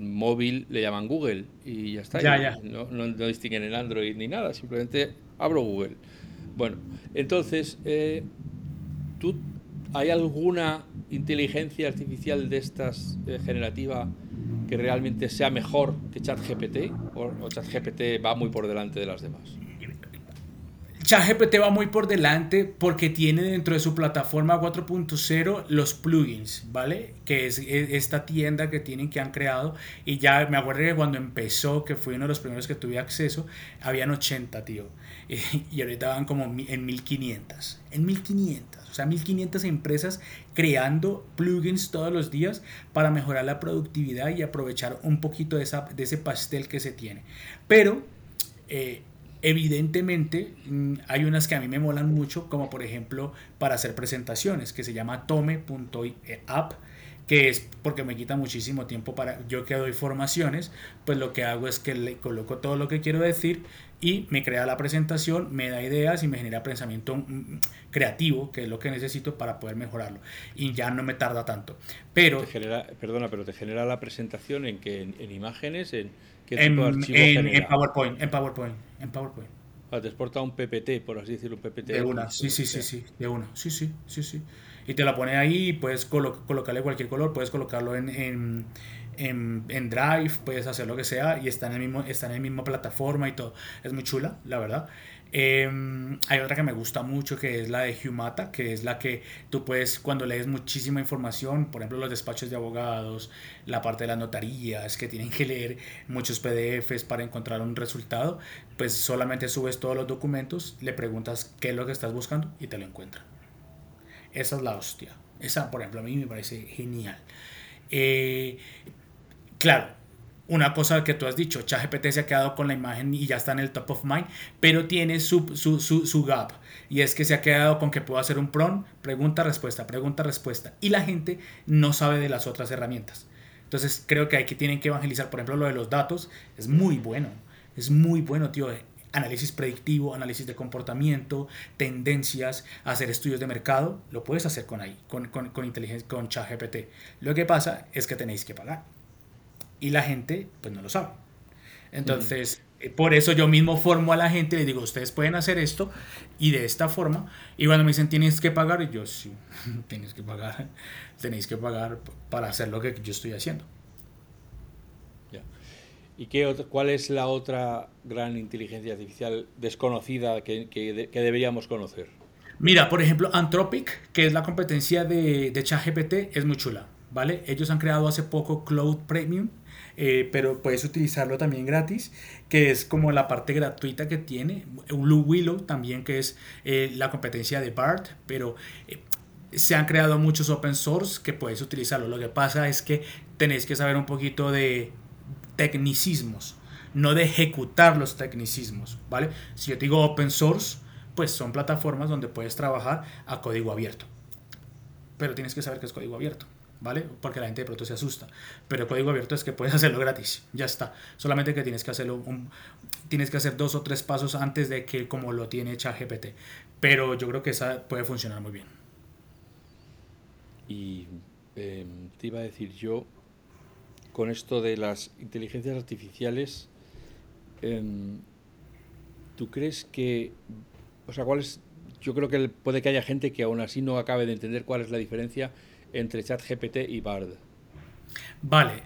móvil le llaman Google y ya está. No, no, distinguen el Android ni nada, simplemente abro Google. Bueno, entonces, ¿tú, ¿hay alguna inteligencia artificial de estas generativa que realmente sea mejor que ChatGPT o, o ChatGPT va muy por delante de las demás? ChatGPT va muy por delante porque tiene dentro de su plataforma 4.0 los plugins, ¿vale? Que es, esta tienda que tienen que han creado. Y ya me acuerdo que cuando empezó, que fue uno de los primeros que tuve acceso, habían 80, tío. Y, ahorita van como en 1500. En 1500. O sea, 1500 empresas creando plugins todos los días para mejorar la productividad y aprovechar un poquito de, ese pastel que se tiene. Pero... Eh, Evidentemente, mm, hay unas que a mí me molan mucho, como por ejemplo para hacer presentaciones, que se llama tome.app, que es porque me quita muchísimo tiempo para yo que doy formaciones, pues lo que hago es que le coloco todo lo que quiero decir y me crea la presentación, me da ideas y me genera pensamiento mm, mm, creativo, que es lo que necesito para poder mejorarlo. Y ya no me tarda tanto. Pero... perdona, pero te genera la presentación en que en imágenes, en en, en, PowerPoint, en PowerPoint, en PowerPoint. Ah, te exporta un PPT, por así decirlo, un PPT. De una, sí, sí, sí, sí, de una, sí, sí, sí, sí. Y te la pone ahí, puedes colocarle cualquier color, puedes colocarlo en, en, en, en, Drive, puedes hacer lo que sea y está en, el mismo, está en la misma plataforma y todo. Es muy chula, la verdad. Em, hay otra que me gusta mucho que es la de Humata, que es la que tú puedes, cuando lees muchísima información, por ejemplo los despachos de abogados, la parte de las notarías, que tienen que leer muchos PDFs para encontrar un resultado, pues solamente subes todos los documentos, le preguntas qué es lo que estás buscando y te lo encuentra. Esa es la hostia. Esa, por ejemplo, a mí me parece genial. Eh, claro, una cosa que tú has dicho, ChatGPT se ha quedado con la imagen y ya está en el top of mind, pero tiene su, su, su, gap. Y es que se ha quedado con que puedo hacer un prompt, pregunta, respuesta, pregunta, respuesta. Y la gente no sabe de las otras herramientas. Entonces creo que hay que tienen que evangelizar, por ejemplo, lo de los datos. Es muy bueno. Es muy bueno, tío. Análisis predictivo, análisis de comportamiento, tendencias, hacer estudios de mercado. Lo puedes hacer con ahí, con, con, con inteligencia, con ChatGPT. Lo que pasa es que tenéis que pagar y la gente pues no lo sabe. Entonces, eh, por eso yo mismo formo a la gente, le digo, ustedes pueden hacer esto y de esta forma. Y cuando me dicen, tienes que pagar, y yo, sí, tienes que pagar, tenéis que pagar para hacer lo que yo estoy haciendo. ¿Y qué cuál es la otra gran inteligencia artificial desconocida que, que, que, deberíamos conocer? Mira, por ejemplo, Anthropic, que es la competencia de, de ChatGPT, es muy chula, ¿vale? Ellos han creado hace poco Cloud Premium, eh, pero puedes utilizarlo también gratis, que es como la parte gratuita que tiene. Blue Willow también, que es eh, la competencia de BART, pero eh, se han creado muchos open source que puedes utilizarlo. Lo que pasa es que tenéis que saber un poquito de tecnicismos, no de ejecutar los tecnicismos, ¿vale? Si yo digo open source, pues son plataformas donde puedes trabajar a código abierto. Pero tienes que saber que es código abierto. ¿Vale? Porque la gente de pronto se asusta. Pero el código abierto es que puedes hacerlo gratis, ya está. Solamente que tienes que hacerlo, tienes que hacer dos o tres pasos antes de que como lo tiene ChatGPT. Pero yo creo que esa puede funcionar muy bien. Y em, te iba a decir yo, con esto de las inteligencias artificiales, em, ¿tú crees que, o sea, cuál es, yo creo que puede que haya gente que aún así no acabe de entender cuál es la diferencia entre ChatGPT y Bard? Vale.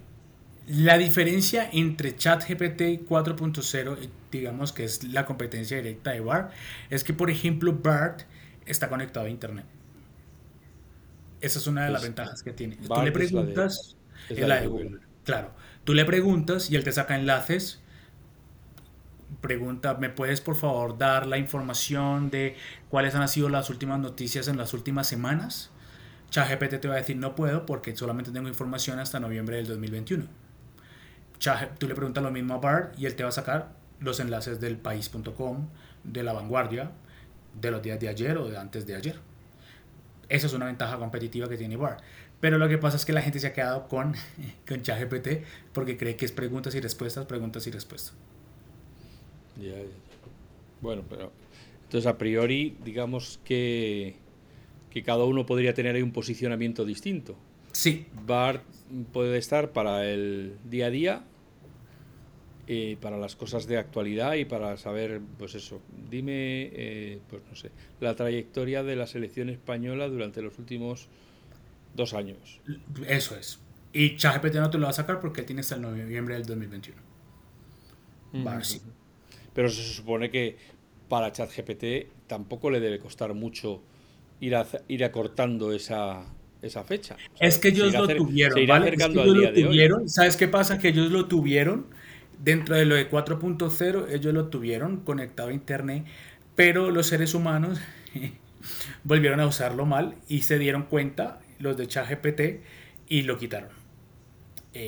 La diferencia entre ChatGPT 4.0, digamos que es la competencia directa de Bard, es que, por ejemplo, Bard está conectado a Internet. Esa es una de las ventajas que tiene. Tú le preguntas, es la de, Google. Claro. Tú le preguntas y él te saca enlaces. Pregunta, ¿me puedes por favor dar la información de cuáles han sido las últimas noticias en las últimas semanas? ChatGPT te va a decir no puedo porque solamente tengo información hasta noviembre del 2021. tú le preguntas lo mismo a Bart y él te va a sacar los enlaces del país.com, de la vanguardia, de los días de ayer o de antes de ayer. Esa es una ventaja competitiva que tiene Bart. Pero lo que pasa es que la gente se ha quedado con, con ChatGPT porque cree que es preguntas y respuestas, preguntas y respuestas. Bueno, pero entonces a priori digamos que que cada uno podría tener ahí un posicionamiento distinto. Sí. BART puede estar para el día a día, eh, para las cosas de actualidad y para saber, pues eso, dime, eh, pues no sé, la trayectoria de la selección española durante los últimos dos años. Eso es. Y ChatGPT no te lo va a sacar porque tiene hasta el noviembre del 2021. BART sí. Pero se supone que para ChatGPT tampoco le debe costar mucho ir, acortando esa, esa fecha. es que ellos lo tuvieron, tuvieron. ¿Sabes qué pasa? Que ellos lo tuvieron dentro de lo de 4.0, ellos lo tuvieron conectado a internet, pero los seres humanos volvieron a usarlo mal y se dieron cuenta, los de ChatGPT, y lo quitaron.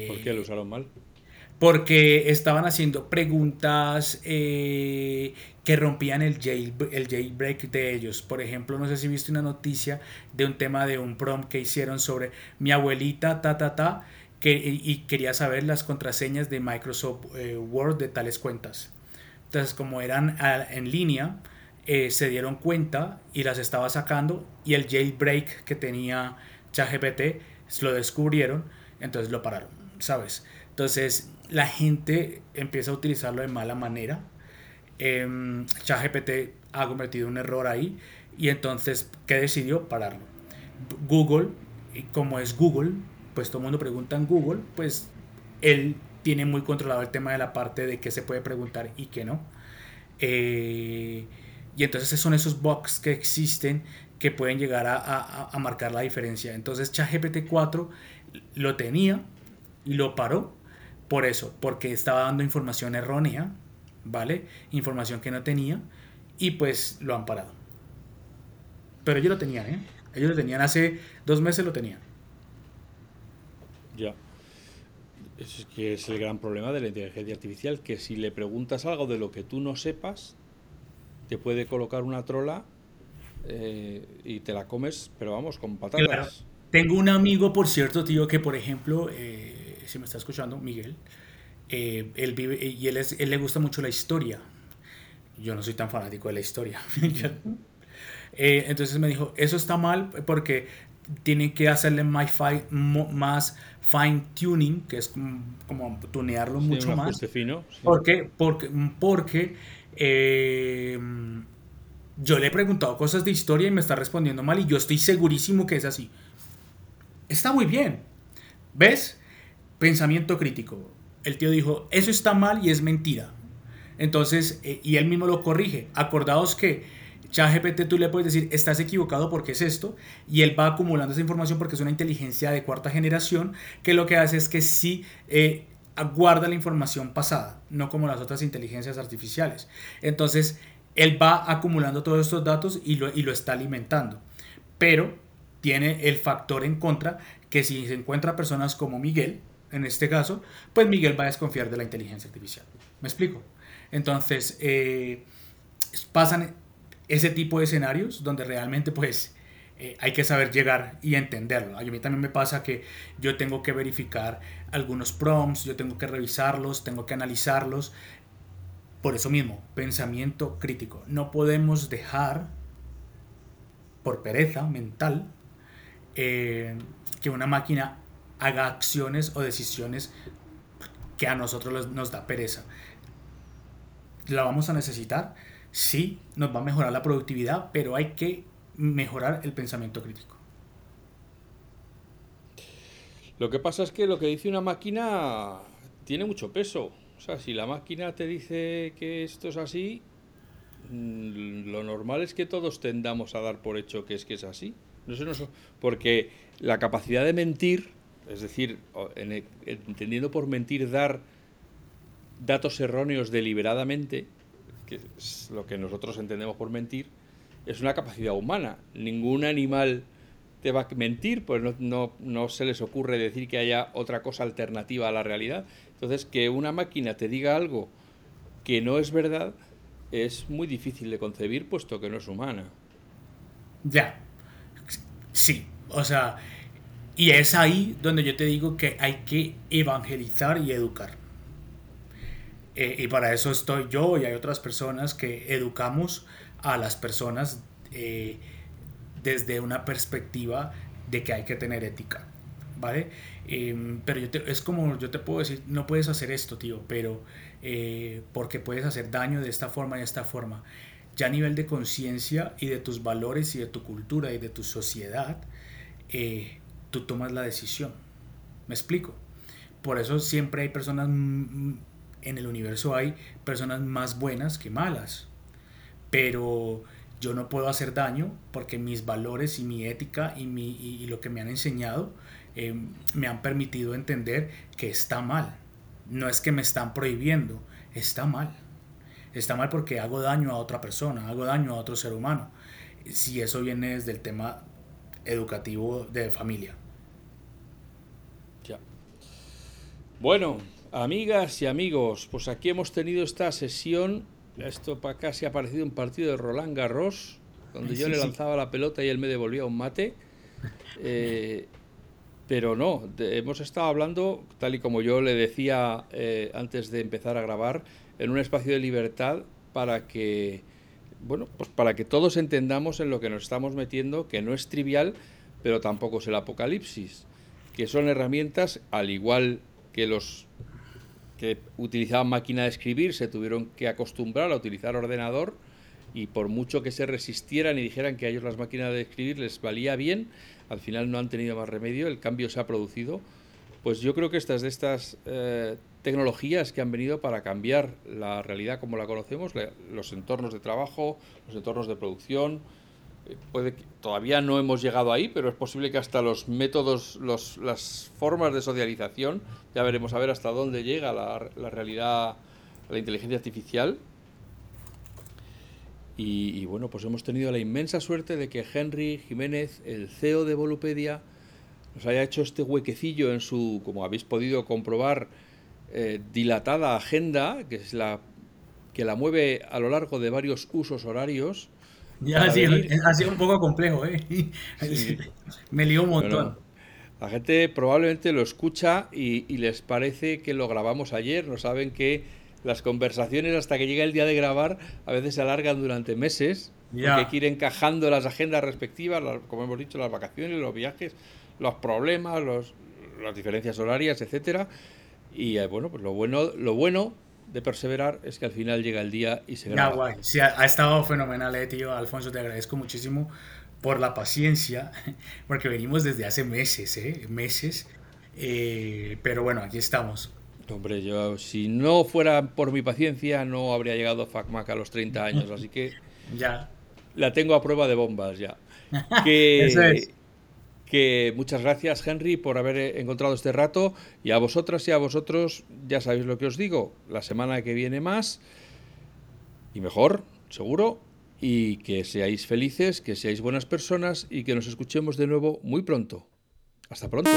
¿Por qué lo usaron mal? Porque estaban haciendo preguntas eh, que rompían el, el jailbreak de ellos. Por ejemplo, no sé si viste una noticia de un tema de un prompt que hicieron sobre mi abuelita, ta, ta, ta, que, y quería saber las contraseñas de Microsoft eh, Word de tales cuentas. Entonces, como eran ah, en línea, eh, se dieron cuenta y las estaba sacando y el jailbreak que tenía ChatGPT lo descubrieron, entonces lo pararon, ¿sabes? Entonces, la gente empieza a utilizarlo de mala manera. Eh, ChatGPT ha cometido un error ahí y entonces, ¿qué decidió? Pararlo. Google, como es Google, pues todo el mundo pregunta en Google, pues él tiene muy controlado el tema de la parte de qué se puede preguntar y qué no. Eh, y entonces son esos bugs que existen que pueden llegar a, a marcar la diferencia. Entonces ChatGPT 4 lo tenía y lo paró por eso, porque estaba dando información errónea, ¿vale? Información que no tenía y pues lo han parado. Pero ellos lo tenían, ¿eh? Ellos lo tenían hace dos meses, lo tenían. Ya. Es que es el gran problema de la inteligencia artificial, que si le preguntas algo de lo que tú no sepas, te puede colocar una trola eh, y te la comes, pero vamos, con patatas. Tengo un amigo, por cierto, tío, que por ejemplo, eh, si me está escuchando, Miguel, eh, él vive y él, es, él le gusta mucho la historia. Yo no soy tan fanático de la historia. Eh, entonces me dijo, eso está mal porque tienen que hacerle más, más fine tuning, que es como, tunearlo mucho más. Fino, Porque, porque, porque eh, yo le he preguntado cosas de historia y me está respondiendo mal y yo estoy segurísimo que es así. Está muy bien. ¿Ves? Pensamiento crítico. El tío dijo, eso está mal y es mentira. Entonces, eh, y él mismo lo corrige. Acordaos que ChatGPT tú le puedes decir, estás equivocado porque es esto, y él va acumulando esa información porque es una inteligencia de cuarta generación, que lo que hace es que sí eh, guarda la información pasada, no como las otras inteligencias artificiales. Entonces, él va acumulando todos estos datos y lo, y lo está alimentando. Pero tiene el factor en contra que si se encuentra personas como Miguel, en este caso, pues Miguel va a desconfiar de la inteligencia artificial. ¿Me explico? Entonces, eh, pasan, ese tipo de escenarios donde realmente pues eh, hay que saber llegar y entenderlo. A mí también me pasa que yo tengo que verificar algunos prompts, yo tengo que revisarlos, tengo que analizarlos. Por eso mismo, pensamiento crítico. No podemos dejar, por pereza mental, eh, que una máquina haga acciones o decisiones que a nosotros nos da pereza. ¿La vamos a necesitar? Sí, nos va a mejorar la productividad, pero hay que mejorar el pensamiento crítico. Lo que pasa es que lo que dice una máquina tiene mucho peso. O sea, si la máquina te dice que esto es así, mm, lo normal es que todos tendamos a dar por hecho que es que es así. No sé, no sé, porque la capacidad de mentir, es decir, entendiendo por mentir dar datos erróneos deliberadamente, que es lo que nosotros entendemos por mentir, es una capacidad humana. Ningún animal te va a mentir, pues no, no, se les ocurre decir que haya otra cosa alternativa a la realidad. Entonces, que una máquina te diga algo que no es verdad es muy difícil de concebir, puesto que no es humana. Ya, sí, o sea, y es ahí donde yo te digo que hay que evangelizar y educar. Eh, y para eso estoy yo y hay otras personas que educamos a las personas eh, desde una perspectiva de que hay que tener ética, ¿vale? Em, pero yo es como yo te puedo decir, no puedes hacer esto, tío, pero eh, porque puedes hacer daño de esta forma y de esta forma. Ya a nivel de conciencia y de tus valores y de tu cultura y de tu sociedad, tú tomas la decisión. ¿Me explico? Por eso siempre hay personas, en el universo hay personas más buenas que malas pero yo no puedo hacer daño porque mis valores y mi ética y, mi, y, lo que me han enseñado eh, me han permitido entender que está mal. No es que me están prohibiendo, está mal. Está mal porque hago daño a otra persona, hago daño a otro ser humano. Si eso viene desde el tema educativo de familia. Ya. Bueno, amigas y amigos, pues aquí hemos tenido esta sesión esto para acá se ha parecido un partido de Roland Garros, donde yo le lanzaba la pelota y él me devolvía un mate. Eh, pero no, hemos estado hablando, tal y como yo le decía eh, antes de empezar a grabar, en un espacio de libertad para que, bueno, pues para que todos entendamos en lo que nos estamos metiendo, que no es trivial, pero tampoco es el apocalipsis, que son herramientas, al igual que los que utilizaban máquina de escribir se tuvieron que acostumbrar a utilizar ordenador y por mucho que se resistieran y dijeran que a ellos las máquinas de escribir les valía bien, al final no han tenido más remedio, el cambio se ha producido. Pues yo creo que estas de estas eh, tecnologías que han venido para cambiar la realidad como la conocemos, los entornos de trabajo, los entornos de producción, puede todavía no hemos llegado ahí, pero es posible que hasta los métodos, los, las formas de socialización, ya veremos a ver hasta dónde llega la, la realidad, la inteligencia artificial. Y, bueno, pues hemos tenido la inmensa suerte de que Henry Jiménez, el CEO de Volupedia, nos haya hecho este huequecillo en su, como habéis podido comprobar, eh, dilatada agenda, que es la que la mueve a lo largo de varios usos horarios ya ha sido, un poco complejo, ¿eh? Me lío un montón. La gente probablemente lo escucha y, les parece que lo grabamos ayer, no saben que las conversaciones hasta que llega el día de grabar a veces se alargan durante meses, ya. porque hay que ir encajando las agendas respectivas, como hemos dicho, las vacaciones, los viajes, los problemas, los, las diferencias horarias, etcétera. Y eh, bueno, pues lo bueno, lo bueno de perseverar es que al final llega el día y se graba. Ya, guay. Sí, ha, estado fenomenal, eh, tío. Alfonso, te agradezco muchísimo por la paciencia, porque venimos desde hace meses, ¿eh? Meses. Eh, pero bueno, aquí estamos. Hombre, yo si no fuera por mi paciencia no habría llegado FacMac a los 30 años, así que ya la tengo a prueba de bombas ya. Que, Eso es que muchas gracias Henry por haber eh, encontrado este rato y a vosotras y a vosotros ya sabéis lo que os digo, la semana que viene más y mejor, seguro, y que seáis felices, que seáis buenas personas y que nos escuchemos de nuevo muy pronto. Hasta pronto.